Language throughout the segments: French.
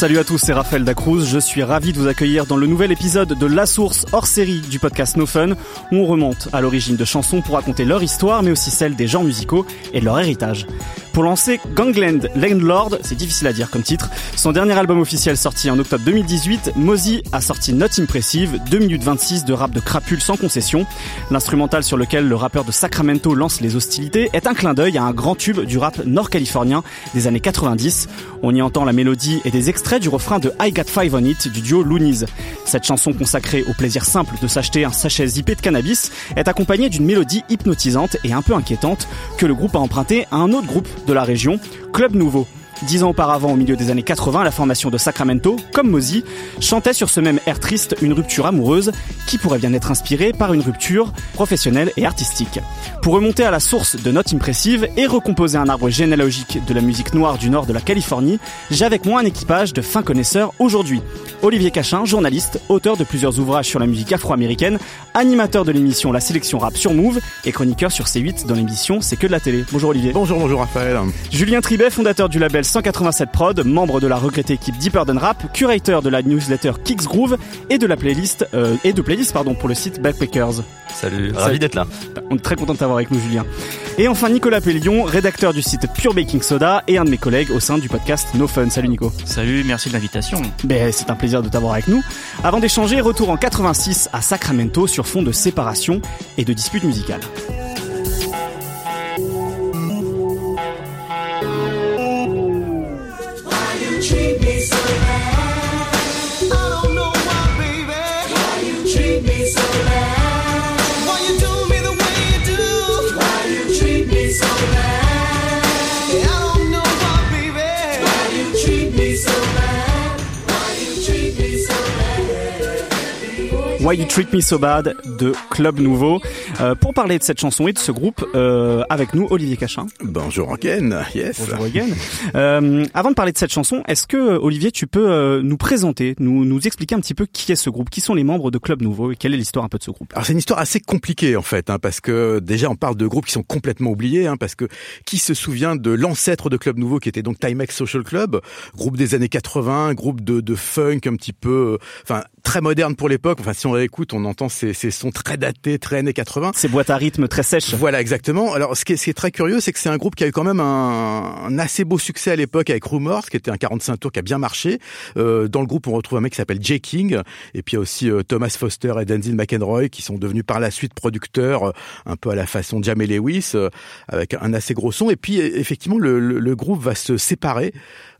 Salut à tous, c'est Raphaël Dacruz. Je suis ravi de vous accueillir dans le nouvel épisode de La Source hors série du podcast No Fun, où on remonte à l'origine de chansons pour raconter leur histoire, mais aussi celle des genres musicaux et de leur héritage. Pour lancer Gangland Landlord, c'est difficile à dire comme titre, son dernier album officiel sorti en octobre 2018, Mozy a sorti Not Impressive, 2 minutes 26 de rap de crapule sans concession. L'instrumental sur lequel le rappeur de Sacramento lance les hostilités est un clin d'œil à un grand tube du rap nord-californien des années 90. On y entend la mélodie et des extraits du refrain de I Got Five on It du duo Loonies. Cette chanson consacrée au plaisir simple de s'acheter un sachet zippé de cannabis est accompagnée d'une mélodie hypnotisante et un peu inquiétante que le groupe a emprunté à un autre groupe la région, Club Nouveau. Dix ans auparavant, au milieu des années 80, la formation de Sacramento, comme Mozy, chantait sur ce même air triste une rupture amoureuse qui pourrait bien être inspirée par une rupture professionnelle et artistique. Pour remonter à la source de Notes Impressive et recomposer un arbre généalogique de la musique noire du nord de la Californie, j'ai avec moi un équipage de fins connaisseurs aujourd'hui. Olivier Cachin, journaliste, auteur de plusieurs ouvrages sur la musique afro-américaine, animateur de l'émission La Sélection Rap sur Move et chroniqueur sur C8 dans l'émission C'est que de la télé. Bonjour Olivier. Bonjour, bonjour Raphaël. Julien Tribet, fondateur du label 187 Prod, membre de la regrettée équipe Deeper Than Rap, curateur de la newsletter Kicks Groove et de la playlist euh, et de playlist pardon pour le site Backpackers. Salut, ravi d'être là. On est très content de t'avoir avec nous Julien. Et enfin Nicolas Pellion, rédacteur du site Pure Baking Soda et un de mes collègues au sein du podcast No Fun. Salut Nico. Salut, merci de l'invitation. Ben, c'est un plaisir de t'avoir avec nous. Avant d'échanger, retour en 86 à Sacramento sur fond de séparation et de disputes musicales. Why You Treat Me So Bad de Club Nouveau. Euh, pour parler de cette chanson et de ce groupe, euh, avec nous Olivier Cachin. Bonjour again, yes. Bonjour again. Euh, avant de parler de cette chanson, est-ce que Olivier, tu peux euh, nous présenter, nous, nous expliquer un petit peu qui est ce groupe, qui sont les membres de Club Nouveau et quelle est l'histoire un peu de ce groupe? Alors c'est une histoire assez compliquée en fait, hein, parce que déjà on parle de groupes qui sont complètement oubliés, hein, parce que qui se souvient de l'ancêtre de Club Nouveau qui était donc Timex Social Club, groupe des années 80, groupe de, de funk un petit peu, euh, enfin très moderne pour l'époque. Enfin si on réécoute, on entend ces, ces sons très datés, très années 80. Ces boîtes à rythme très sèches. Voilà, exactement. Alors, ce qui est, ce qui est très curieux, c'est que c'est un groupe qui a eu quand même un, un assez beau succès à l'époque avec Rumors, qui était un 45 tours qui a bien marché. Euh, dans le groupe, on retrouve un mec qui s'appelle Jay King, et puis il y a aussi euh, Thomas Foster et Denzil McEnroy, qui sont devenus par la suite producteurs, euh, un peu à la façon de Jamie Lewis, euh, avec un assez gros son. Et puis, effectivement, le, le, le groupe va se séparer,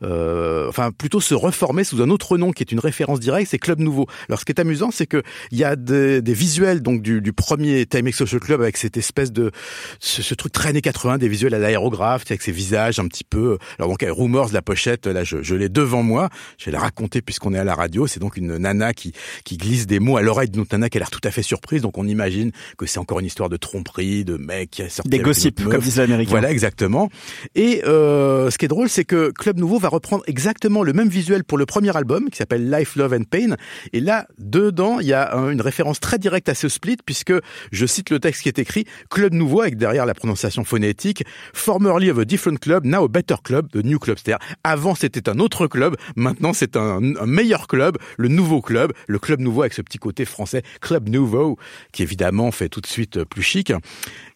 euh, enfin plutôt se reformer sous un autre nom qui est une référence directe, c'est Club Nouveau. Alors, ce qui est amusant, c'est que il y a des, des visuels donc du, du premier Timex Social Club avec cette espèce de ce, ce truc très années 80, des visuels à l'aérographe, avec ses visages un petit peu. Alors donc, Rumors, la pochette, là, je, je l'ai devant moi. Je vais la raconter puisqu'on est à la radio. C'est donc une nana qui qui glisse des mots à l'oreille d'une autre nana qui a l'air tout à fait surprise. Donc on imagine que c'est encore une histoire de tromperie, de mec qui a sorti Des gossips, comme disent les Américains. Voilà, exactement. Et euh, ce qui est drôle, c'est que Club Nouveau va reprendre exactement le même visuel pour le premier album, qui s'appelle Life, Love and Pain. Et là, dedans, il y a un- une référence très directe à ce split, puisque je cite le texte qui est écrit Club Nouveau, avec derrière la prononciation phonétique, formerly of a different club, now a better club, the new club. C'est-à-dire, avant c'était un autre club, maintenant c'est un, meilleur club, le nouveau club, le club nouveau avec ce petit côté français, Club Nouveau, qui évidemment fait tout de suite euh, plus chic.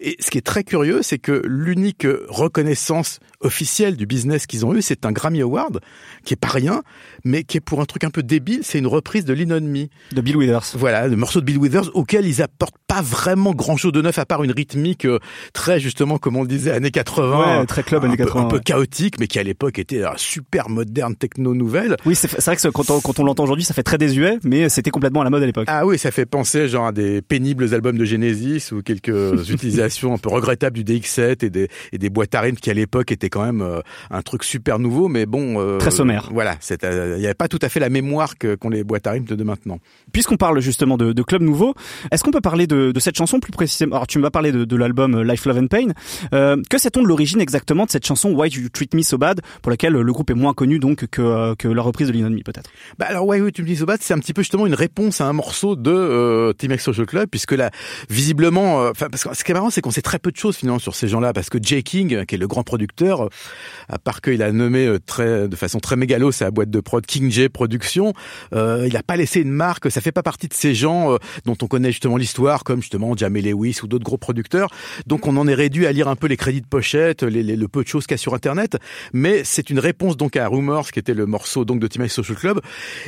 Et ce qui est très curieux, c'est que l'unique reconnaissance officielle du business qu'ils ont eu, c'est un Grammy Award, qui est pas rien, mais qui est pour un truc un peu débile, c'est une reprise de Lean On Me. De Bill Withers. Voilà, le morceau de Bill Withers auquel ils apportent pas vraiment grand chose de neuf à part une rythmique euh, très justement, comme on le disait, années 80. Ouais, très club un années peu- 80, Un peu chaotique, mais qui à l'époque était super moderne, techno nouvelle. Oui, c'est vrai que quand on, quand on l'entend aujourd'hui, ça fait très désuet, mais c'était complètement à la mode à l'époque. Ah oui, ça fait penser genre à des pénibles albums de Genesis ou quelques utilisations un peu regrettables du DX7 et des, et des boîtes à rythme qui à l'époque étaient quand même euh, un truc super nouveau, mais bon. euh, Très sommaire. Voilà, il n'y avait pas tout à fait la mémoire que qu'ont les boîtes à rythme de, de maintenant. Puisqu'on parle justement de, de Club Nouveau, est-ce qu'on peut parler de, de cette chanson plus précisément? Alors tu m'as parlé de, de l'album Life, Love and Pain. Euh, que sait-on de l'origine exactement de cette chanson Why You Treat Me So Bad, pour laquelle le groupe est moins connu donc que, euh, que la reprise de Lean peut-être? Bah alors ouais, oui, tu me dis Sobat, c'est un petit peu justement une réponse à un morceau de euh, Team X Social Club, puisque là, visiblement, euh, enfin parce que ce qui est marrant, c'est qu'on sait très peu de choses finalement sur ces gens-là, parce que Jay King, qui est le grand producteur, euh, à part qu'il a nommé euh, très de façon très mégalo sa boîte de prod King J Productions, euh, il a pas laissé une marque. Ça fait pas partie de ces gens euh, dont on connaît justement l'histoire, comme justement Jamie Lewis ou d'autres gros producteurs. Donc on en est réduit à lire un peu les crédits de pochette, les, les- le peu de choses qu'il y a sur Internet. Mais c'est une réponse donc à Rumors, qui était le morceau donc de Team Social Club.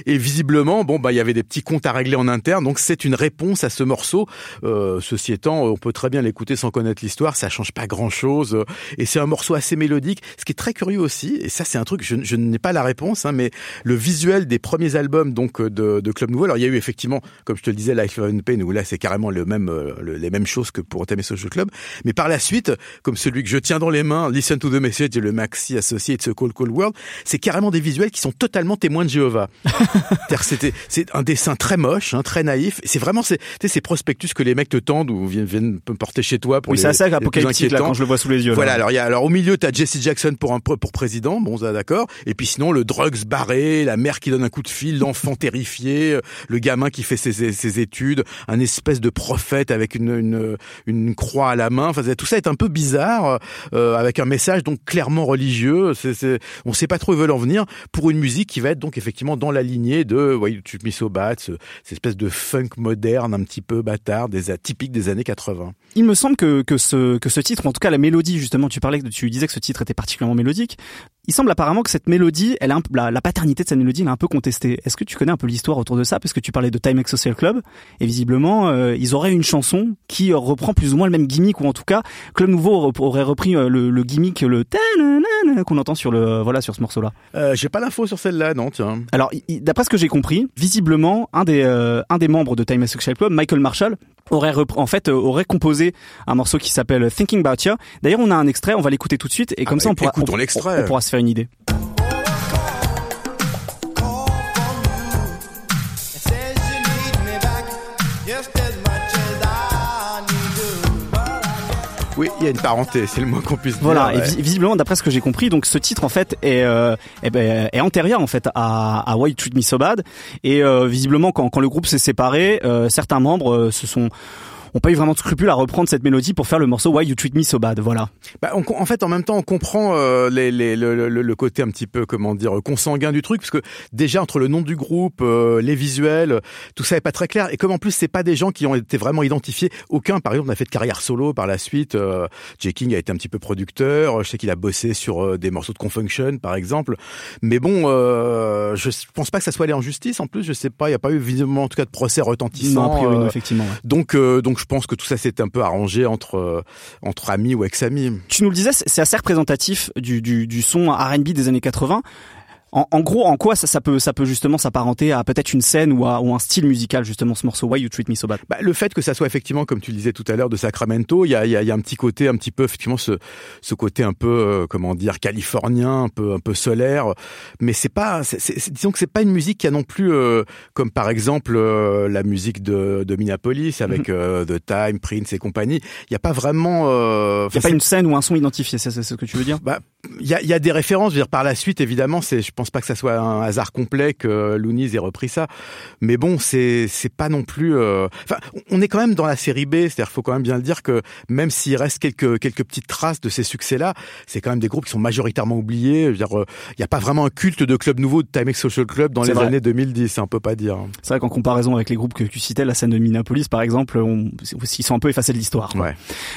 Et visiblement, bon bah il y avait des petits comptes à régler en interne. Donc c'est une réponse à ce morceau. Euh, ceci étant, on peut très bien l'écouter sans connaître l'histoire. Ça change pas grand chose. Et c'est un morceau assez mélodique. Ce qui est très curieux aussi, et ça c'est un truc, je, je n'ai pas la réponse, hein, mais le visuel des premiers albums donc de, de Club Nouveau. Alors il y a eu effectivement, comme je te le disais, Life of Pain, où là c'est carrément le même, euh, le- les mêmes choses que pour Thème Social Club. Mais par la suite, comme celui que je tiens dans les mains, Listen to the Message et le maxi associé It's a Cold Cold World, c'est carrément des visuels qui sont totalement témoins de Jéhovah. C'était, c'est un dessin très moche, hein, très naïf. C'est vraiment ces, ces prospectus que les mecs te tendent ou viennent, viennent porter chez toi pour Oui, les, les plus apocalyptique là quand je le vois sous les yeux. là. Voilà, alors il y a alors au milieu t'as Jesse Jackson pour un pour président, bon ça d'accord, et puis sinon le drugs barré, la mère qui donne un coup de fil, l'enfant terrifié, euh, le gamin qui fait ses, études, un espèce de prophète avec une croix à la main, enfin tout ça est un peu bizarre euh, avec un message donc clairement religieux, on sait pas trop où ils veulent en venir pour une musique qui va être donc effectivement dans la lignée de bad, ce, cette espèce de funk moderne un petit peu bâtard des typique des années 80. Il me semble que, que ce que ce titre, en tout cas la mélodie justement, tu parlais, tu disais que ce titre était particulièrement mélodique. Il semble apparemment que cette mélodie, elle a un, la, la paternité de cette mélodie, elle est un peu contestée. Est-ce que tu connais un peu l'histoire autour de ça? Parce que tu parlais de Time X Social Club, et visiblement, euh, ils auraient une chanson qui euh, reprend plus ou moins le même gimmick, ou en tout cas, Club Nouveau aurait repris euh, le, le gimmick, le qu'on entend sur le voilà sur ce morceau-là. Euh, j'ai pas l'info sur celle-là, non, tiens. Alors, d'après ce que j'ai compris, visiblement, un des euh, un des membres de Time X Social Club, Michael Marshall, aurait en fait euh, aurait composé un morceau qui s'appelle Thinking About You. D'ailleurs, on a un extrait, on va l'écouter tout de suite, et comme bah, ça, on pourra, on- on pourra se faire une idée. Oui, il y a une parenté, c'est le moins qu'on puisse Voilà, dire. et vis- visiblement, d'après ce que j'ai compris, donc ce titre en fait est euh, eh ben, est antérieur en fait à, à Why You Treat Me So Bad, et euh, visiblement quand, quand le groupe s'est séparé, euh, certains membres euh, se sont ont pas eu vraiment de scrupule à reprendre cette mélodie pour faire le morceau Why You Treat Me So Bad. Voilà. Bah, on- en fait, en même temps, on comprend euh, les, les- le, le- le côté un petit peu, comment dire, consanguin du truc, parce que déjà entre le nom du groupe, euh, les visuels, tout ça est pas très clair. Et comme en plus, c'est pas des gens qui ont été vraiment identifiés. Aucun, par exemple, n'a fait de carrière solo par la suite. Euh, Jay King a été un petit peu producteur. Je sais qu'il a bossé sur des morceaux de Confunction, par exemple. Mais bon, euh, je pense pas que ça soit allé en justice. En plus, je sais pas, il y a pas eu visiblement en tout cas de procès retentissant. Non, a priori, non, effectivement. ouais. donc, euh, donc, je pense que tout ça s'est un peu arrangé entre euh, amis ou ex-amis. Tu nous le disais, c'est assez représentatif du, du son R&B des années 80. En, en gros, en quoi ça, ça peut ça peut justement s'apparenter à peut-être une scène ou à ou un style musical justement ce morceau? Why You Treat Me So Bad? Bah, le fait que ça soit effectivement, comme tu le disais tout à l'heure, de Sacramento, il y a, y, a, y a un petit côté, un petit peu effectivement ce, ce côté un peu, euh, comment dire, californien, un peu, un peu solaire. Mais c'est pas, c'est, c'est- c'est- disons que c'est pas une musique qui a non plus, euh, comme par exemple euh, la musique de, de Minneapolis avec euh, The Time, Prince et compagnie. Il y a pas vraiment. Euh, Il y a pas une scène ou un son identifié, c'est ce que tu veux dire? Bah, il y a, y a des références. Je veux dire, par la suite, évidemment, c'est, je pense pas que ça soit un hasard complet que Loonies ait repris ça. Mais bon, c'est, c'est pas non plus. euh, Enfin, on est quand même dans la série B. C'est-à-dire, faut quand même bien le dire que même s'il reste quelques quelques petites traces de ces succès-là, c'est quand même des groupes qui sont majoritairement oubliés. Je veux dire, euh, il a pas vraiment un culte de club nouveau de Timex Social Club dans les vrai. années 2010. On peut pas dire. C'est vrai qu'en comparaison avec les groupes que tu citais, la scène de Minneapolis par exemple, on, ils sont un peu effacés de l'histoire. Ouais.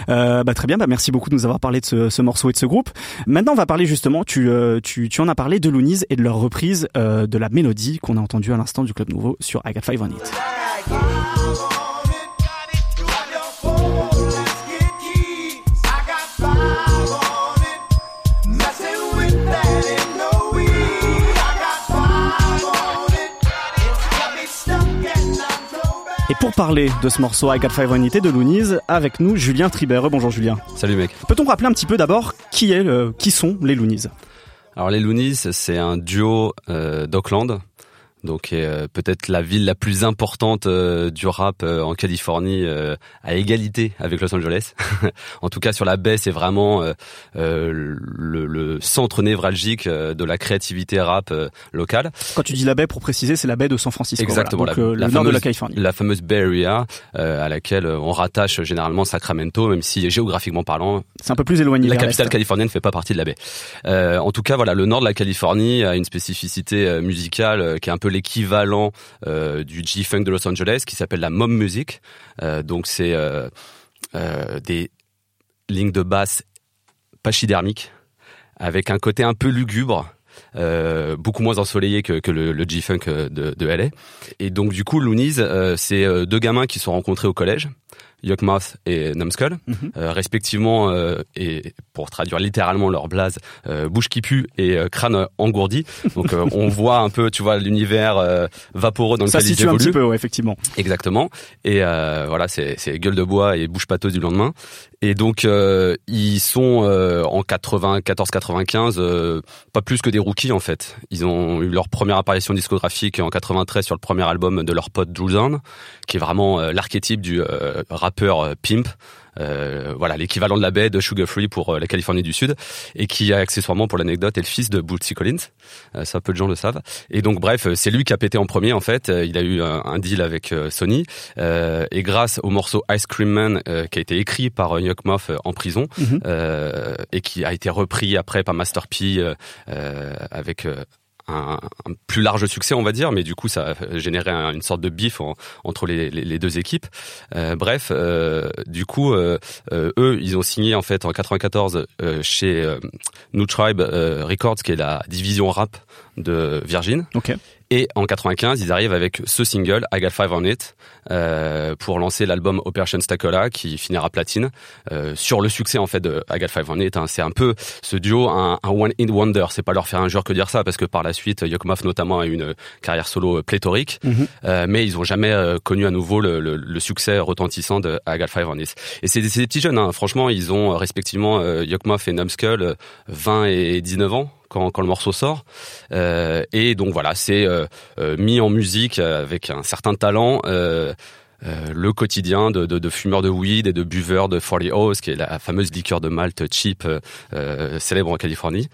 Euh, bah, très bien, bah, merci beaucoup de nous avoir parlé de ce, ce morceau et de ce groupe. Maintenant, on va parler justement, tu, tu, tu en as parlé de Loonies et de leur reprise euh, de la mélodie qu'on a entendue à l'instant du Club Nouveau sur I Got Five on It. Et pour parler de ce morceau I Got Five on It et de Loonies, avec nous Julien Tribert. Bonjour Julien. Salut mec. Peut-on rappeler un petit peu d'abord qui est, le- qui sont les Loonies Alors les Loonies, c'est un duo euh, d'Auckland, donc euh, peut-être la ville la plus importante euh, du rap euh, en Californie euh, à égalité avec Los Angeles. en tout cas sur la baie, c'est vraiment le, le centre névralgique de la créativité rap locale. Quand tu dis la baie, pour préciser, c'est la baie de San Francisco. Exactement, voilà. la- Donc, la le nord de la Californie. La fameuse Bay Area euh, à laquelle on rattache généralement Sacramento, même si géographiquement parlant, C'est un peu plus éloigné la capitale californienne ne fait pas partie de la baie. Euh, en tout cas, voilà, le nord de la Californie a une spécificité musicale qui est un peu l'équivalent euh, du G-funk de Los Angeles, qui s'appelle la mom music. Euh, donc c'est euh, des lignes de basse pachydermiques avec un côté un peu lugubre. beaucoup moins ensoleillé que, que le, G-Funk de, LA. Et donc du coup, Loonies, c'est deux gamins qui se sont rencontrés au collège, Yuckmouth et Numbskull, Mhm. euh, respectivement, euh, et pour traduire littéralement leur blase, euh, bouche qui pue et euh, crâne engourdi. Donc euh, on voit un peu, tu vois, l'univers euh, vaporeux dans Ça lequel ils situe un évoluent. petit peu, ouais, effectivement. Exactement. Et euh, voilà, c'est c'est gueule de bois et bouche pâteuse du lendemain. Et donc euh, ils sont euh, en 94-95 euh, pas plus que des rookies en fait. Ils ont eu leur première apparition discographique en 93 sur le premier album de leur pote Drew qui est vraiment euh, l'archétype du euh, rappeur euh, pimp. Euh, voilà l'équivalent de la baie de Sugar Free pour euh, la Californie du Sud et qui accessoirement pour l'anecdote est le fils de Bootsy Collins. Euh, ça peu de gens le savent. Et donc bref euh, c'est lui qui a pété en premier en fait. Il a eu un, un deal avec Sony. Euh, et grâce au morceau Ice Cream Man euh, qui a été écrit par Yuck Moff en prison Mhm. euh, et qui a été repris après par Master P avec euh, un, plus large succès, on va dire, mais du coup, ça a généré un- une sorte de bif en- entre les, deux équipes. Euh, bref, euh, du coup, euh, eux, ils ont signé en fait en 94 euh, chez New Tribe Records, qui est la division rap de Virgin. Ok. Et en 95, ils arrivent avec ce single, I Got Five on It, euh, pour lancer l'album Operation Stacola, qui finira platine, euh, sur le succès en fait de I Got Five on It. hein. C'est un peu ce duo, un, un one in wonder. C'est pas leur faire injure que dire ça, parce que par la suite, Yokmaf notamment a eu une carrière solo pléthorique, Mhm. euh, mais ils ont jamais euh, connu à nouveau le, le- le succès retentissant de I Got Five on It. Et c'est des, petits jeunes, hein. franchement, ils ont euh, respectivement euh, Yokmaf et Numbskull euh, 20 et 19 ans. Quand, quand le morceau sort Euh, et donc voilà c'est euh, euh, mis en musique avec un certain talent euh, le quotidien de, de, de fumeurs de weed et de buveurs de 40 O's, qui est la fameuse liqueur de malt cheap euh, célèbre en Californie.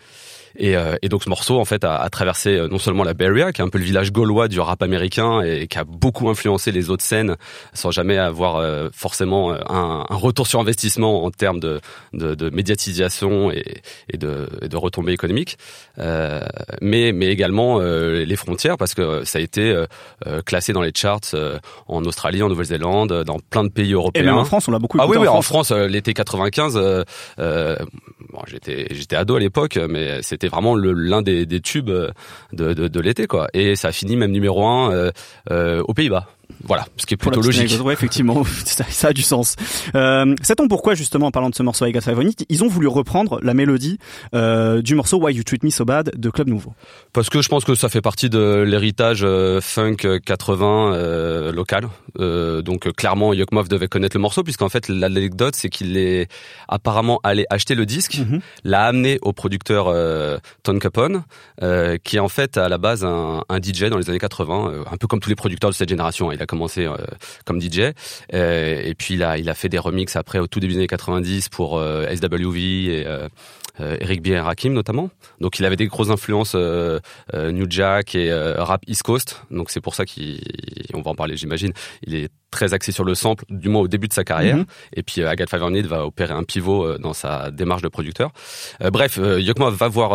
Et, euh, et donc ce morceau en fait a, a traversé euh, non seulement la Bay Area, qui est un peu le village gaulois du rap américain et, qui a beaucoup influencé les autres scènes, sans jamais avoir euh, forcément euh, un, un retour sur investissement en termes de, de, de médiatisation et, et, de, et de retombées économiques, euh, mais, mais également euh, les frontières, parce que ça a été classé dans les charts euh, en Australie, en Nouvelle-Zélande, dans plein de pays Et européens. même en France, on l'a beaucoup Ah écouté oui, oui, en en France. L'été 95, euh, euh, bon, j'étais j'étais ado à l'époque, mais c'était vraiment le- l'un des, tubes euh, de, de, de l'été, quoi. Et ça a fini même numéro un euh, euh, aux Pays-Bas. Voilà, ce qui est plutôt logique. ouais, effectivement, ça, ça a du sens. Euh, Sait-on pourquoi, justement, en parlant de ce morceau I Got Five on It, ils ont voulu reprendre la mélodie euh, du morceau Why You Treat Me So Bad de Club Nouveau? Parce que je pense que ça fait partie de l'héritage euh, funk euh, 80 euh, local. Donc clairement, Yokmov devait connaître le morceau, puisqu'en fait l'anecdote, c'est qu'il est apparemment allé acheter le disque, Mhm. l'a amené au producteur Ton Capone, qui est en fait à la base un, un DJ dans les années 80, euh, un peu comme tous les producteurs de cette génération. Il a commencé euh, comme DJ, euh, et puis il a, il a fait des remixes après au tout début des années 90 pour euh, SWV et Eric B. et Rakim notamment. Donc il avait des grosses influences New Jack et rap East Coast. Donc c'est pour ça qu'on va en parler, j'imagine. Il est très axé sur le sample, du moins au début de sa carrière. Mhm. Et puis euh, Agathe Favernid va opérer un pivot euh, dans sa démarche de producteur. Euh, bref, euh, Yokma va voir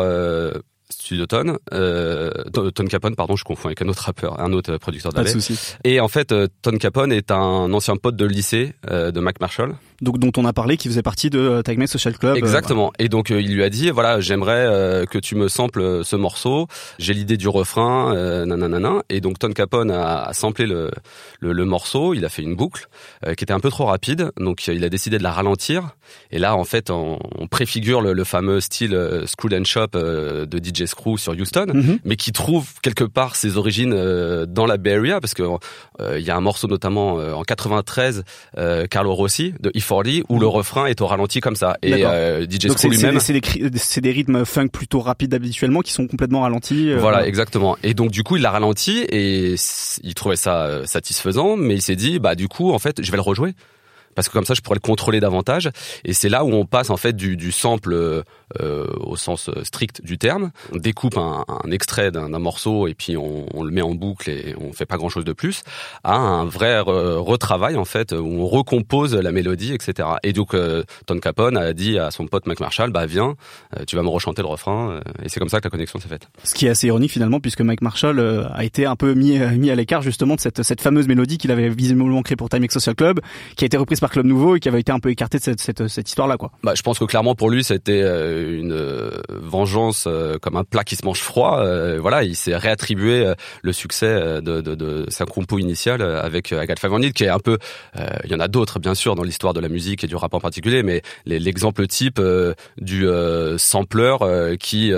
euh, Studio Tone, euh, Ton Capone, pardon, je confonds avec un autre rappeur, un autre producteur Pas de souci. Et en fait, euh, Ton Capone est un ancien pote de lycée euh, de Mac Marshall. Donc, dont on a parlé, qui faisait partie de euh, Tag Mate Social Club. euh, Exactement. Et donc euh, il lui a dit voilà j'aimerais que tu me samples ce morceau. J'ai l'idée du refrain, nanana. Et donc Ton Capone a, a samplé le, le, le morceau. Il a fait une boucle qui était un peu trop rapide. Donc il a décidé de la ralentir. Et là en fait on, on préfigure le, le fameux style Screw and Shop de DJ Screw sur Houston Mhm. mais qui trouve quelque part ses origines dans la Bay Area parce que euh, il y a un morceau notamment en 93 euh, Carlo Rossi de If UB40 où le refrain est au ralenti comme ça. Et euh, DJ Donc Screw lui-même. des, c'est des rythmes funk plutôt rapides habituellement qui sont complètement ralentis. euh, Voilà, exactement. Et donc du coup, il l'a ralenti et il trouvait ça euh, satisfaisant, mais il s'est dit, bah du coup, en fait, je vais le rejouer. Parce que comme ça, je pourrais le contrôler davantage. Et c'est là où on passe en fait du, sample euh, euh, au sens euh, strict du terme. On découpe un, extrait d'un morceau et puis on, le met en boucle et on fait pas grand chose de plus. À un vrai re- retravail en fait où on recompose la mélodie, etc. Et donc euh, Ton Capone a dit à son pote Mac Marshall, bah viens, tu vas me rechanter le refrain. Et c'est comme ça que la connexion s'est faite. Ce qui est assez ironique finalement puisque Mike Marshall a été un peu mis, à l'écart justement de cette, fameuse mélodie qu'il avait visiblement créée pour Time Social Club, qui a été reprise par Club Nouveau et qui avait été un peu écartée de cette, cette, cette histoire-là quoi. Bah, je pense que clairement pour lui c'était euh, une euh, vengeance euh, comme un plat qui se mange froid. Voilà, il s'est réattribué le succès de, de, de sa compo initiale avec Agathe Favornit, qui est un peu. euh, Il y en a d'autres bien sûr dans l'histoire de la musique et du rap en particulier, mais l'exemple type euh, du euh, sampler qui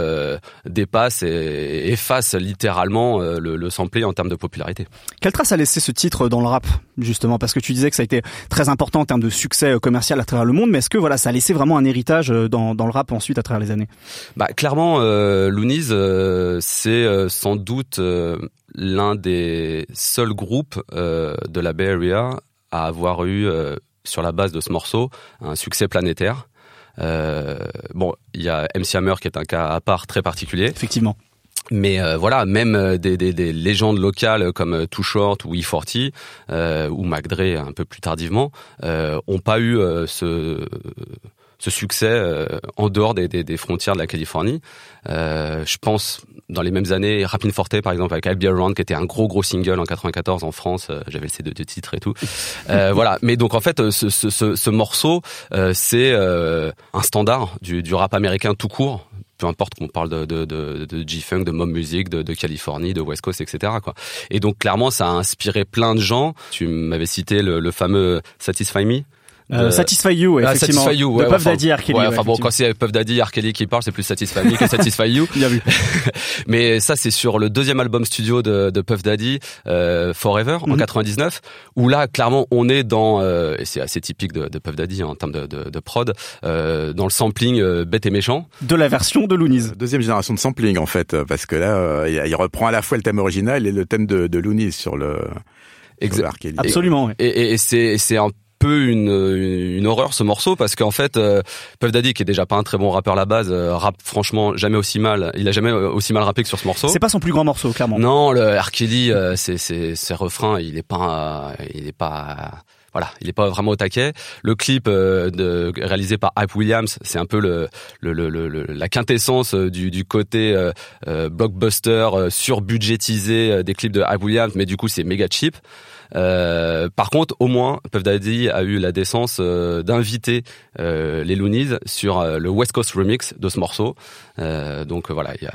dépasse et efface littéralement le, le sampler en termes de popularité. Quelle trace a laissé ce titre dans le rap justement? Parce que tu disais que ça a été très important en termes de succès euh, commercial à travers le monde, mais est-ce que voilà ça a laissé vraiment un héritage euh, dans, dans le rap ensuite à travers les années? Bah clairement, euh, Loonies, euh, c'est sans doute euh, l'un des seuls groupes euh, de la Bay Area à avoir eu, sur la base de ce morceau, un succès planétaire. Bon, il y a MC Hammer qui est un cas à part très particulier, Effectivement. Mais euh, voilà, même euh, des, des, des légendes locales comme euh, Too Short ou E40 euh, ou Mac Dre un peu plus tardivement euh, ont pas eu euh, ce ce succès en dehors des, des, frontières de la Californie. Je pense dans les mêmes années, Rappin' Forte par exemple avec I'll Be Around qui était un gros gros single en 94 en France. J'avais le CD de titres et tout. Voilà. Mais donc en fait, ce, ce, ce, ce morceau, c'est un standard du, du rap américain tout court peu importe qu'on parle de, G-Funk, de Mob Music, de, Californie, de West Coast, etc. Et donc clairement, ça a inspiré plein de gens. Tu m'avais cité le fameux Satisfy Me. Euh, de- Satisfy You, Ah, effectivement. Satisfy You, de ouais, Puff enfin, Daddy. Kelly, ouais, enfin bon, quand c'est Puff Daddy, R. Kelly qui parle, c'est plus Satisfy Me que Satisfy You. Bien vu. Mais ça, c'est sur le deuxième album studio de, de Puff Daddy, euh, Forever, en Mhm. 99, où là, clairement, on est dans, euh, et c'est assez typique de, de Puff Daddy hein, en termes de, de, de prod, euh, dans le sampling euh, bête et méchant. De la version de Loonies. Deuxième génération de sampling en fait, parce que là, il reprend à la fois le thème original et le thème de, de Looney sur le, sur le Exa- R. Kelly. Absolument, ouais. Et, et, et c'est c'est un peu une, une horreur ce morceau parce qu'en fait euh, Puff Daddy qui est déjà pas un très bon rappeur à la base euh, rappe franchement jamais aussi mal il a jamais euh, aussi mal rappé que sur ce morceau C'est pas son plus grand morceau, clairement. non le R. Kelly euh, c'est c'est ses refrains il est pas il est pas voilà, il est pas vraiment au taquet. Le clip euh, de, réalisé par Hype Williams, c'est un peu le, le, le, le- le- la quintessence euh, du, du côté euh, euh, blockbuster euh, surbudgétisé des clips de Hype Williams, mais du coup c'est méga cheap. Euh, par contre, au moins, Puff Daddy a eu la décence euh, d'inviter euh, les Loonies sur euh, le West Coast remix de ce morceau. Euh, donc euh, voilà, il y a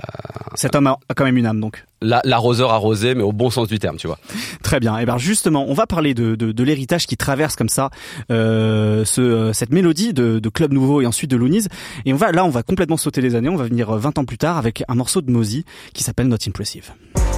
Cet homme a quand même une âme, donc. la- l'arroseur arrosé, mais au bon sens du terme, tu vois. Très bien. Et ben justement, on va parler de, de, de l'héritage qui traverse comme ça euh, ce, cette mélodie de, de Club Nouveau et ensuite de Loonies. Et on va là, on va complètement sauter les années. On va venir euh, 20 ans plus tard avec un morceau de Mosey qui s'appelle Not Impressive.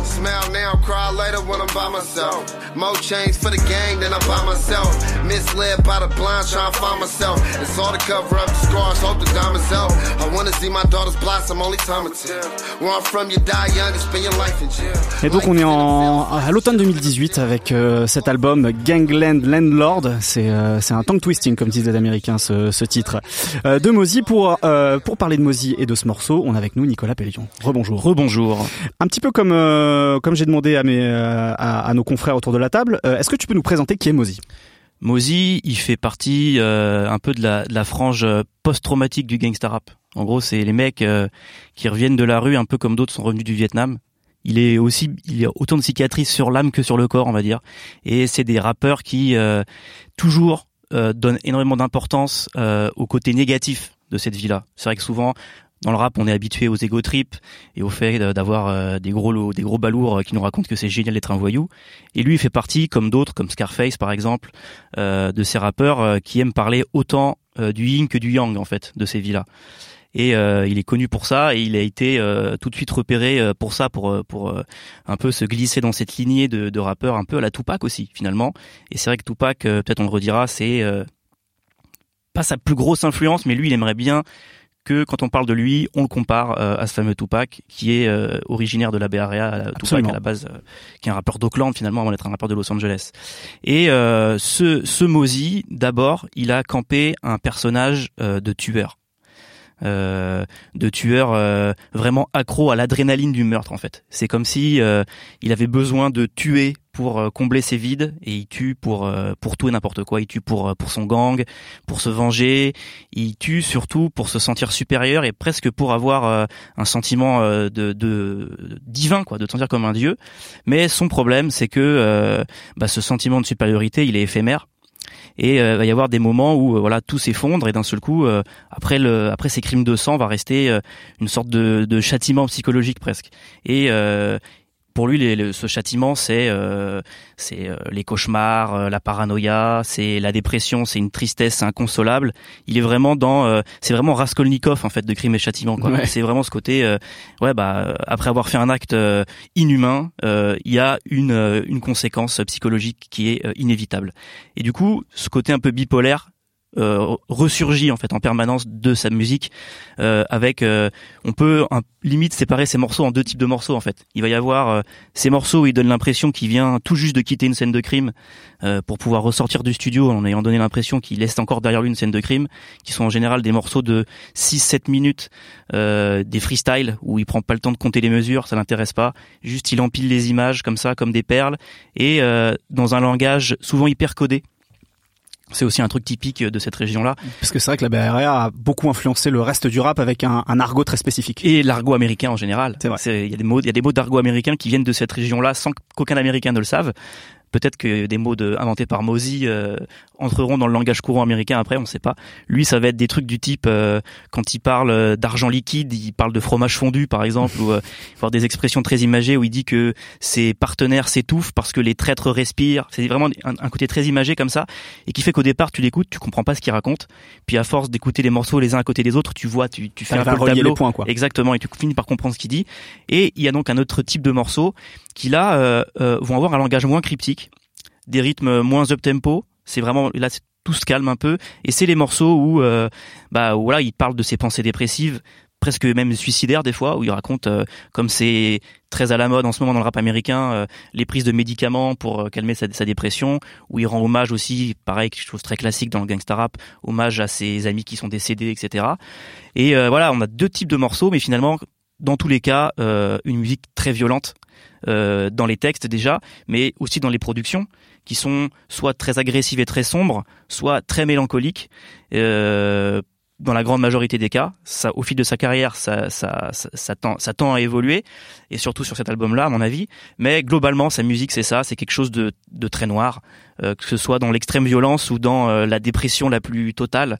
Smile now, cry later when I'm by myself. More change for the gang than I'm by myself. Misled by the blind, trying to find myself. It's all to cover up the scars, hope the diamonds help. I wanna see my daughters blossom, only time will tell. Where I'm from, you die young and spend your life in jail. Et donc on est en à l'automne 2018 avec euh, cet album Gangland Landlord. C'est euh, c'est un tongue twisting comme disent les Américains ce, ce titre Euh, de Mosey. Pour euh, pour parler de Mosey et de ce morceau, on a avec nous Nicolas Pellion. Rebonjour. Rebonjour. Un petit peu comme euh, comme j'ai demandé à mes euh, à, nos confrères autour de la table. euh, Est-ce que tu peux nous présenter qui est Mosey Mosey, il fait partie un peu de la, de la frange post-traumatique du gangsta rap. En gros, c'est les mecs qui reviennent de la rue, un peu comme d'autres sont revenus du Vietnam. Il est aussi, il a autant de cicatrices sur l'âme que sur le corps, on va dire. Et c'est des rappeurs qui toujours donnent énormément d'importance au côté négatif de cette vie-là. C'est vrai que souvent, dans le rap, on est habitué aux ego trips et au fait d'avoir euh, des gros lots- des gros balourds euh, qui nous racontent que c'est génial d'être un voyou. Et lui, il fait partie, comme d'autres, comme Scarface par exemple, euh, de ces rappeurs qui aiment parler autant du yin que du yang en fait de ces vies-là. Et il est connu pour ça et il a été tout de suite repéré pour ça, pour pour un peu se glisser dans cette lignée de, rappeurs un peu à la Tupac aussi finalement. Et c'est vrai que Tupac, peut-être on le redira, c'est pas sa plus grosse influence, mais lui, il aimerait bien que quand on parle de lui, on le compare euh, à ce fameux Tupac, qui est euh, originaire de la Bay Area, euh, Tupac à la base, euh, qui est un rappeur d'Oakland finalement avant d'être un rappeur de Los Angeles. Et euh, ce, ce Mosey, d'abord, il a campé un personnage euh, de tueur. Euh, de tueur euh, vraiment accro à l'adrénaline du meurtre en fait. C'est comme si euh, il avait besoin de tuer pour euh, combler ses vides et il tue pour euh, pour tout et n'importe quoi. Il tue pour euh, pour son gang, pour se venger. Il tue surtout pour se sentir supérieur et presque pour avoir un sentiment de, de divin quoi, de se sentir comme un dieu. Mais son problème c'est que bah, ce sentiment de supériorité il est éphémère et euh, va y avoir des moments où euh, voilà tout s'effondre et d'un seul coup euh, après le après ces crimes de sang va rester une sorte de, de châtiment psychologique presque. Et pour lui, les- le- ce châtiment, c'est euh, c'est euh, les cauchemars, euh, la paranoïa, c'est la dépression, c'est une tristesse inconsolable. Il est vraiment dans, euh, c'est vraiment Raskolnikov en fait de Crime et Châtiment. Ouais. C'est vraiment ce côté, euh, ouais bah euh, après avoir fait un acte euh, inhumain, euh, il y a une euh, une conséquence psychologique qui est euh, inévitable. Et du coup, ce côté un peu bipolaire euh, ressurgit en fait en permanence de sa musique euh, avec euh, on peut un- limite séparer ces morceaux en deux types de morceaux en fait. Il va y avoir euh, ces morceaux où il donne l'impression qu'il vient tout juste de quitter une scène de crime euh, pour pouvoir ressortir du studio en ayant donné l'impression qu'il laisse encore derrière lui une scène de crime qui sont en général des morceaux de 6-7 minutes euh, des freestyles où il prend pas le temps de compter les mesures ça l'intéresse pas. Juste il empile les images comme ça comme des perles et dans un langage souvent hyper codé c'est aussi un truc typique de cette région-là. Parce que c'est vrai que la Area a beaucoup influencé le reste du rap avec un, un argot très spécifique. Et l'argot américain en général. C'est vrai. Il y a des mots, il y a des mots d'argot américain qui viennent de cette région-là sans qu'aucun Américain ne le sache. Peut-être que des mots de, inventés par Mosey euh, entreront dans le langage courant américain après, on sait pas. Lui, ça va être des trucs du type euh, quand il parle euh, d'argent liquide, il parle de fromage fondu par exemple, ou euh, avoir des expressions très imagées où il dit que ses partenaires s'étouffent parce que les traîtres respirent. C'est vraiment un, un côté très imagé comme ça et qui fait qu'au départ tu l'écoutes, tu comprends pas ce qu'il raconte. Puis à force d'écouter les morceaux les uns à côté des autres, tu vois, tu, tu fais un peu le tableau. les points, quoi. Exactement, et tu finis par comprendre ce qu'il dit. Et il y a donc un autre type de morceaux qui là euh, euh, vont avoir un langage moins cryptique, des rythmes moins up tempo. C'est vraiment là tout se calme un peu. Et c'est les morceaux où euh, bah voilà il parle de ses pensées dépressives presque même suicidaires des fois où il raconte euh, comme c'est très à la mode en ce moment dans le rap américain euh, les prises de médicaments pour calmer sa, sa dépression où il rend hommage aussi pareil quelque chose très classique dans le gangsta rap hommage à ses amis qui sont décédés etc et voilà on a deux types de morceaux mais finalement dans tous les cas euh, une musique très violente euh, dans les textes déjà mais aussi dans les productions qui sont soit très agressives et très sombres soit très mélancoliques euh, dans la grande majorité des cas, ça, au fil de sa carrière, ça, ça, ça, ça tend, ça tend à évoluer, et surtout sur cet album-là, à mon avis. Mais globalement, sa musique, c'est ça, c'est quelque chose de, de très noir, euh, que ce soit dans l'extrême violence ou dans euh, la dépression la plus totale.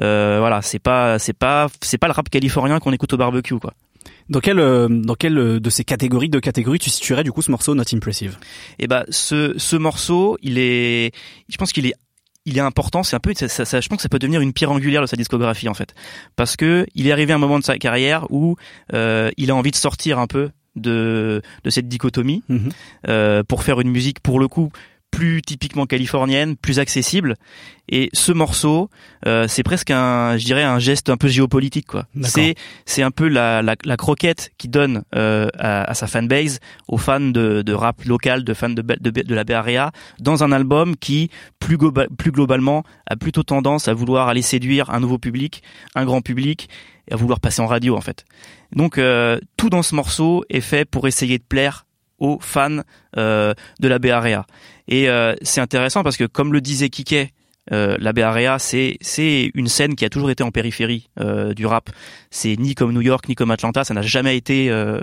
Euh, voilà, c'est pas, c'est pas, c'est pas le rap californien qu'on écoute au barbecue, quoi. Dans quelle, euh, dans quelle euh, de ces catégories, de catégories, tu situerais du coup ce morceau Not Impressive? Et bah, ce, ce morceau, il est, je pense qu'il est il est important, c'est un peu, ça, ça- ça- je pense que ça peut devenir une pierre angulaire de sa discographie en fait, parce que il est arrivé à un moment de sa carrière où euh, il a envie de sortir un peu de de cette dichotomie Mhm. euh, pour faire une musique pour le coup plus typiquement californienne, plus accessible. Et ce morceau, euh, c'est presque un, je dirais, un geste un peu géopolitique, quoi. C'est, c'est un peu la, la, la croquette qui donne euh, à, à sa fanbase, aux fans de, de rap local, de fans de, de, de la Bay Area, dans un album qui, plus, globa- plus globalement, a plutôt tendance à vouloir aller séduire un nouveau public, un grand public, et à vouloir passer en radio, en fait. Donc, euh, tout dans ce morceau est fait pour essayer de plaire aux fans euh, de la Bay Area. Et euh, c'est intéressant parce que, comme le disait Kike, euh, la Bay Area, c'est c'est une scène qui a toujours été en périphérie euh, du rap. C'est ni comme New York ni comme Atlanta, ça n'a jamais été euh,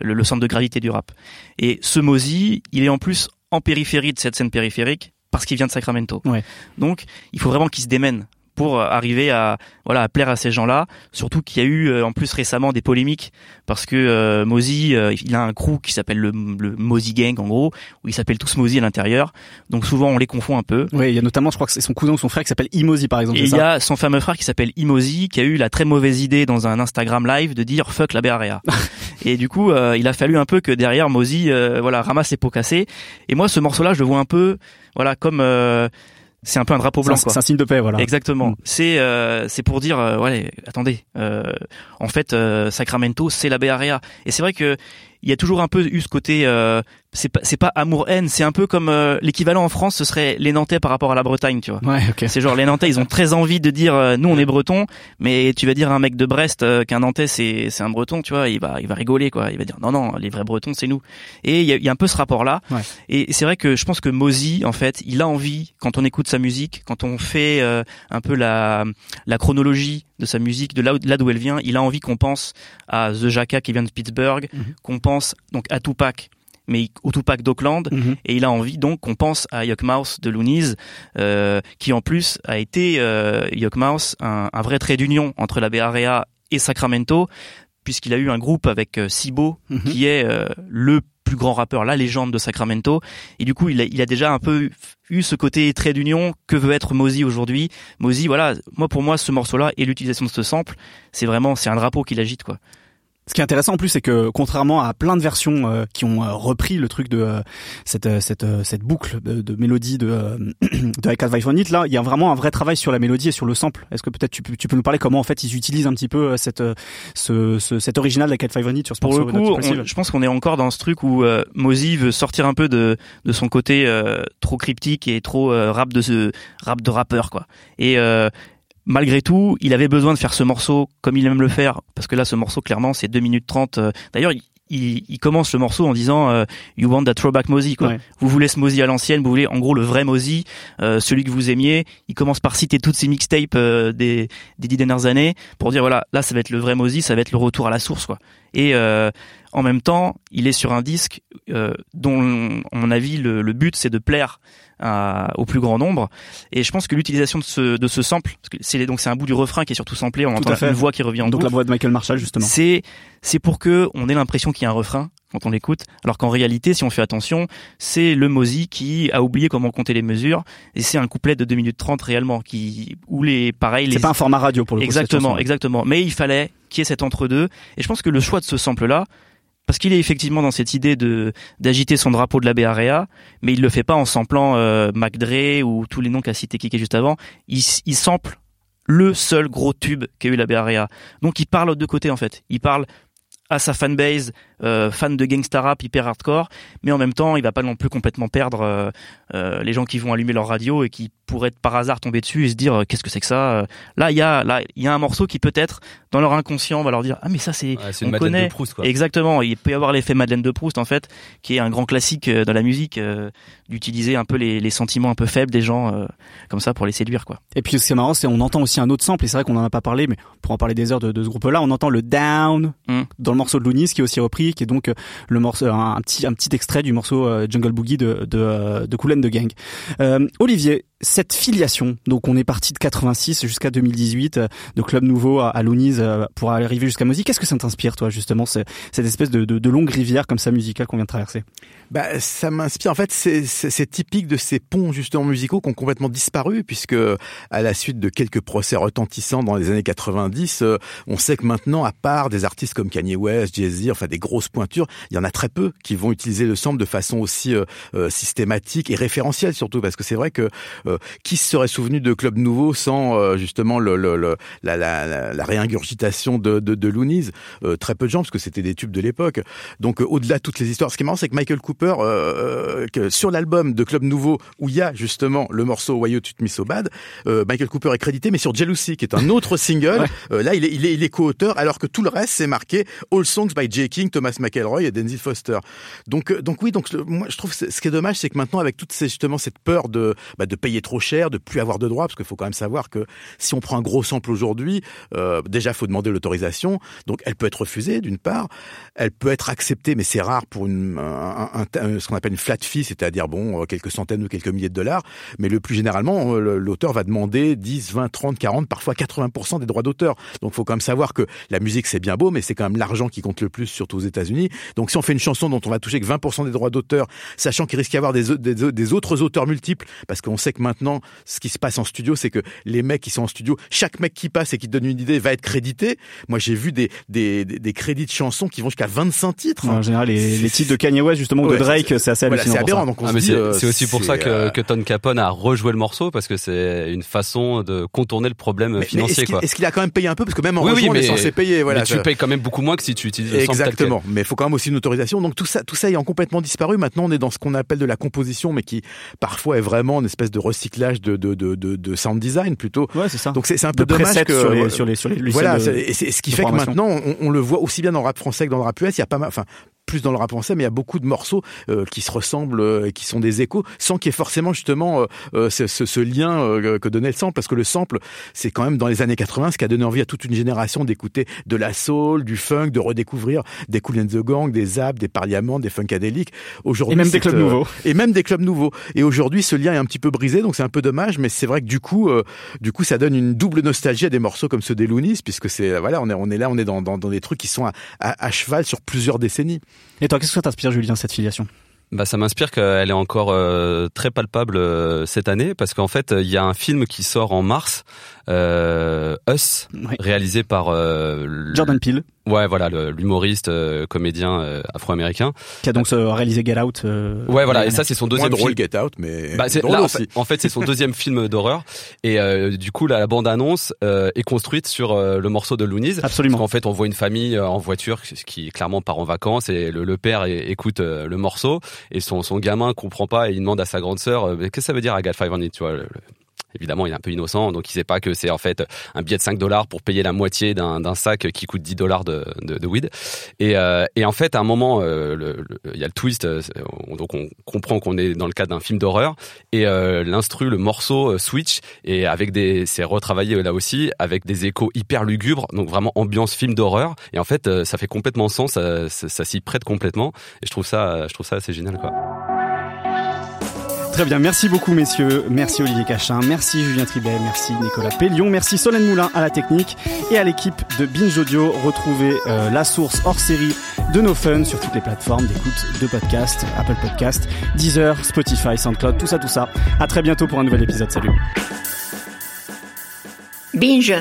le, le centre de gravité du rap. Et ce Mosey, il est en plus en périphérie de cette scène périphérique parce qu'il vient de Sacramento. Ouais. Donc, il faut vraiment qu'il se démène pour euh, arriver à voilà à plaire à ces gens-là. Surtout qu'il y a eu euh, en plus récemment des polémiques parce que euh, Mosey, euh, il a un crew qui s'appelle le, le Mosey Gang en gros, où ils s'appellent tous Mosey à l'intérieur. Donc souvent on les confond un peu. Oui, il y a notamment, je crois que c'est son cousin ou son frère qui s'appelle Imozi par exemple. Et il y a son fameux frère qui s'appelle Imozi qui a eu la très mauvaise idée dans un Instagram live de dire fuck la Area. et du coup, euh, il a fallu un peu que derrière Mosey euh, voilà, ramasse les pots cassés. Et moi ce morceau-là, je le vois un peu voilà comme euh, c'est un peu un drapeau blanc c'est un signe de paix, voilà. Exactement. Mm. C'est euh, c'est pour dire euh, ouais attendez euh, en fait euh, Sacramento c'est la Bay Area et c'est vrai que il y a toujours un peu eu ce côté euh, c'est pas c'est pas amour haine c'est un peu comme euh, l'équivalent en France ce serait les Nantais par rapport à la Bretagne tu vois. Ouais, ok. C'est genre les Nantais ils ont très envie de dire euh, nous on est Bretons mais tu vas dire à un mec de Brest euh, qu'un Nantais c'est c'est un Breton tu vois il va il va rigoler quoi il va dire non non les vrais Bretons c'est nous et il y a, y a un peu ce rapport là Ouais. et c'est vrai que je pense que Mozy en fait il a envie quand on écoute sa musique quand on fait euh, un peu la la chronologie de sa musique de là où- là d'où elle vient il a envie qu'on pense à The Jacka qui vient de Pittsburgh Mhm. qu'on pense donc à Tupac mais au Tupac d'Oakland Mhm. et il a envie donc qu'on pense à Yuck Mouse de Loonies, euh, qui en plus a été euh, Yuck Mouse un, un vrai trait d'union entre la Bay Area et Sacramento, puisqu'il a eu un groupe avec euh, Sibo, Mhm. qui est euh, le grand rappeur, la légende de Sacramento, et du coup il a, il a déjà un peu eu ce côté trait d'union que veut être Mozy aujourd'hui? Mozy, voilà, moi pour moi ce morceau-là et l'utilisation de ce sample, c'est vraiment c'est un drapeau qu'il agite quoi. Ce qui est intéressant en plus, c'est que contrairement à plein de versions euh, qui ont euh, repris le truc de euh, cette euh, cette euh, cette boucle de, de mélodie de euh, de I Can't It, là, il y a vraiment un vrai travail sur la mélodie et sur le sample. Est-ce que peut-être tu peux tu peux nous parler comment en fait ils utilisent un petit peu cette ce, ce cet original de I Can't It sur ce Pour le coup, on- je pense qu'on est encore dans ce truc où euh, Mozy veut sortir un peu de de son côté euh, trop cryptique et trop euh, rap de ce rap de rappeur quoi. Et euh, malgré tout, il avait besoin de faire ce morceau comme il aime le faire parce que là ce morceau clairement c'est 2 minutes 30 euh, d'ailleurs il, il, il commence le morceau en disant euh, you want that throwback Mozy quoi. Ouais. Vous voulez ce Mozy à l'ancienne, vous voulez en gros le vrai Mozy, euh, celui que vous aimiez. Il commence par citer toutes ses mixtapes euh, des des dix dernières années pour dire voilà, là ça va être le vrai Mozy, ça va être le retour à la source quoi. Et euh, en même temps, il est sur un disque euh, dont, à mon avis, le, le but c'est de plaire à- au plus grand nombre. Et je pense que l'utilisation de ce de ce sample, parce que c'est donc c'est un bout du refrain qui est surtout samplé, on Tout entend une voix qui revient en Donc boucle. la voix de Michael Marshall justement. C'est c'est pour que on ait l'impression qu'il y a un refrain quand on l'écoute, alors qu'en réalité, si on fait attention, c'est le Mozy qui a oublié comment compter les mesures et c'est un couplet de 2 minutes 30 réellement qui où les pareil les C'est pas un format radio pour le coup. exactement exactement, mais il fallait qu'il y ait cet entre-deux et je pense que le choix de ce sample là parce qu'il est effectivement dans cette idée d'agiter son drapeau de la Bay Area, mais il le fait pas en samplant euh, ou tous les noms qu'a cité Kiki juste avant. Il, il sample le seul gros tube qu'a eu la Bay Area. Donc il parle aux deux côtés en fait. Il parle à sa fanbase, euh, fan de gangsta rap hyper hardcore, mais en même temps, il va pas non plus complètement perdre euh, euh, les gens qui vont allumer leur radio et qui pourraient par hasard tomber dessus et se dire qu'est-ce que c'est que ça. Là, il y a là il y a un morceau qui peut-être dans leur inconscient va leur dire ah mais ça c'est Ouais, on une connaît. de Proust, quoi. Exactement, il peut y avoir l'effet Madeleine de Proust en fait, qui est un grand classique dans la musique, d'utiliser un peu les, les sentiments un peu faibles des gens euh, comme ça pour les séduire quoi. Et puis ce qui est marrant, c'est on entend aussi un autre sample, et c'est vrai qu'on en a pas parlé, mais pour en parler des heures de, de ce groupe-là, on entend le down Mm. dans le morceau de Loonies, qui est aussi repris, qui est donc euh, le morceau, un, un petit, un petit extrait du morceau euh, Jungle Boogie de de, de Kool and the Gang. Euh, Olivier, cette filiation, donc on est parti de 86 jusqu'à 2018, euh, de Club Nouveau à, à Loonies euh, pour arriver jusqu'à Mozy. Qu'est-ce que ça t'inspire, toi, justement, cette espèce de, de, de longue rivière comme ça musicale qu'on vient de traverser? Bah, ça m'inspire. En fait, c'est- typique de ces ponts justement musicaux qui ont complètement disparu, puisque à la suite de quelques procès retentissants dans les années 90, euh, on sait que maintenant, à part des artistes comme Kanye West, Jay-Z, enfin des grosses pointures, il y en a très peu qui vont utiliser le sample de façon aussi euh, systématique et référentielle surtout, parce que c'est vrai que euh, qui se serait souvenu de Club Nouveau sans euh, justement le, le, le- la, la, la, la réingurgitation de, de, de Loonies Euh, Très peu de gens, parce que c'était des tubes de l'époque. Donc euh, au-delà de toutes les histoires, ce qui est marrant, c'est que Michael Cooper, euh, euh, que sur l'album de Club Nouveau, où il y a justement le morceau Why You Treat Me So Bad, euh, Michael Cooper est crédité, mais sur Jealousy, qui est un autre single, euh, là il est, il est, il est co-auteur, alors que tout le reste c'est marqué All Songs by J. King, Thomas McElroy et Denzel Foster. Donc, euh, donc oui, donc moi je trouve que ce qui est dommage, c'est que maintenant avec toute ces, justement cette peur de, bah, de payer trop cher, de plus avoir de droits, parce qu'il faut quand même savoir que si on prend un gros sample aujourd'hui, euh, déjà faut demander l'autorisation, donc elle peut être refusée d'une part, elle peut être acceptée, mais c'est rare pour une, un- un- un- ce qu'on appelle une flat fee, c'est-à-dire bon euh, quelques centaines ou quelques milliers de dollars, mais le plus généralement euh, l'auteur va demander 10, 20, 30, 40, parfois 80% des droits d'auteur. Donc faut quand même savoir que la musique c'est bien beau, mais c'est quand même l'argent qui compte le plus, surtout aux États-Unis. Donc si on fait une chanson dont on va toucher que 20% des droits d'auteur, sachant qu'il risque d'y avoir des, des, des autres auteurs multiples, parce qu'on sait que maintenant, ce qui se passe en studio, c'est que les mecs qui sont en studio, chaque mec qui passe et qui donne une idée va être crédité. Moi, j'ai vu des, des, des, des crédits de chansons qui vont jusqu'à 25 titres. En général, les, les titres de Kanye West, justement, ou Ouais, de Drake, c'est- assez Voilà, hallucinant. c'est aberrant. Donc on Ah, se dit, euh, c'est aussi pour ça que, euh, que Ton Capone a rejoué le morceau parce que c'est une façon de contourner le problème mais- mais financier. est-ce qu'il quoi. est-ce qu'il a quand même payé un peu? Parce que même en Oui, oui, on est censé payer. Voilà, mais tu payes quand même beaucoup moins que si tu utilises. Exactement, mais il faut quand même aussi une autorisation. Donc tout ça, tout ça ayant complètement disparu, maintenant on est dans ce qu'on appelle de la composition, mais qui parfois est vraiment une espèce de recyclage de de de, de, de sound design plutôt. Ouais, c'est ça. Donc c'est un peu de dommage que sur les, sur les, sur les voilà, c'est- et c'est ce qui fait que maintenant on, on le voit aussi bien dans le rap français que dans le rap US. Il y a pas mal, enfin plus dans le rap français, mais il y a beaucoup de morceaux euh, qui se ressemblent euh, et qui sont des échos, sans qu'il y ait forcément justement euh, euh, ce, ce- ce lien euh, que donnait le sample, parce que le sample, c'est quand même dans les années 80 ce qui a donné envie à toute une génération d'écouter de la soul, du funk, de redécouvrir des Cool and the Gang, des Zap, des Parliaments, des Funkadelic. Aujourd'hui, Et même des clubs euh, nouveaux. et même des clubs nouveaux. Et aujourd'hui, ce lien est un petit peu brisé, donc c'est un peu dommage, mais c'est vrai que du coup, euh, du coup, ça donne une double nostalgie à des morceaux comme ceux des Loonies, puisque c'est voilà, on est on est là, on est dans dans, dans des trucs qui sont à, à, à cheval sur plusieurs décennies. Et toi, qu'est-ce que ça t'inspire, Julien, cette filiation? Bah, ça m'inspire qu'elle est encore euh, très palpable euh, cette année parce qu'en fait, il y a un film qui sort en mars, Us, Oui. réalisé par euh, l- Jordan Peele, Ouais, voilà, le- l'humoriste euh, comédien euh, afro-américain. qui a donc euh, réalisé Get Out. euh, Ouais, voilà, et ça c'est son Moins deuxième drôle film. Get Out, mais Bah, c'est, drôle là, en aussi. fait, en fait, c'est son deuxième film d'horreur et euh, du coup la bande annonce euh, est construite sur euh, le morceau de Loonies. Absolument. Parce qu'en fait, on voit une famille euh, en voiture qui clairement part en vacances et le, le père écoute euh, le morceau et son, son gamin comprend pas et il demande à sa grande sœur euh, Mais qu'est-ce que ça veut dire I got five on it, tu vois. le- le- Évidemment, il est un peu innocent, donc il sait pas que c'est en fait un billet de 5 dollars pour payer la moitié d'un, sac qui coûte 10 dollars de, de, de weed. Et, euh, et en fait, à un moment, euh, il y a le twist, euh, donc on comprend qu'on est dans le cadre d'un film d'horreur, et euh, l'instru, le morceau euh, switch, et avec des, c'est retravaillé euh, là aussi, avec des échos hyper lugubres, donc vraiment ambiance film d'horreur. Et en fait, ça fait complètement sens, ça, ça, ça s'y prête complètement, et je trouve ça, je trouve ça assez génial, quoi. Très bien, merci beaucoup messieurs, merci Olivier Cachin, merci Julien Tribet, merci Nicolas Pellion, merci Solène Moulin à la technique et à l'équipe de Binge Audio. Retrouvez euh, la source hors série de nos fun sur toutes les plateformes d'écoute de podcast, Apple Podcast, Deezer, Spotify, SoundCloud, tout ça, tout ça. À très bientôt pour un nouvel épisode. Salut. Binge.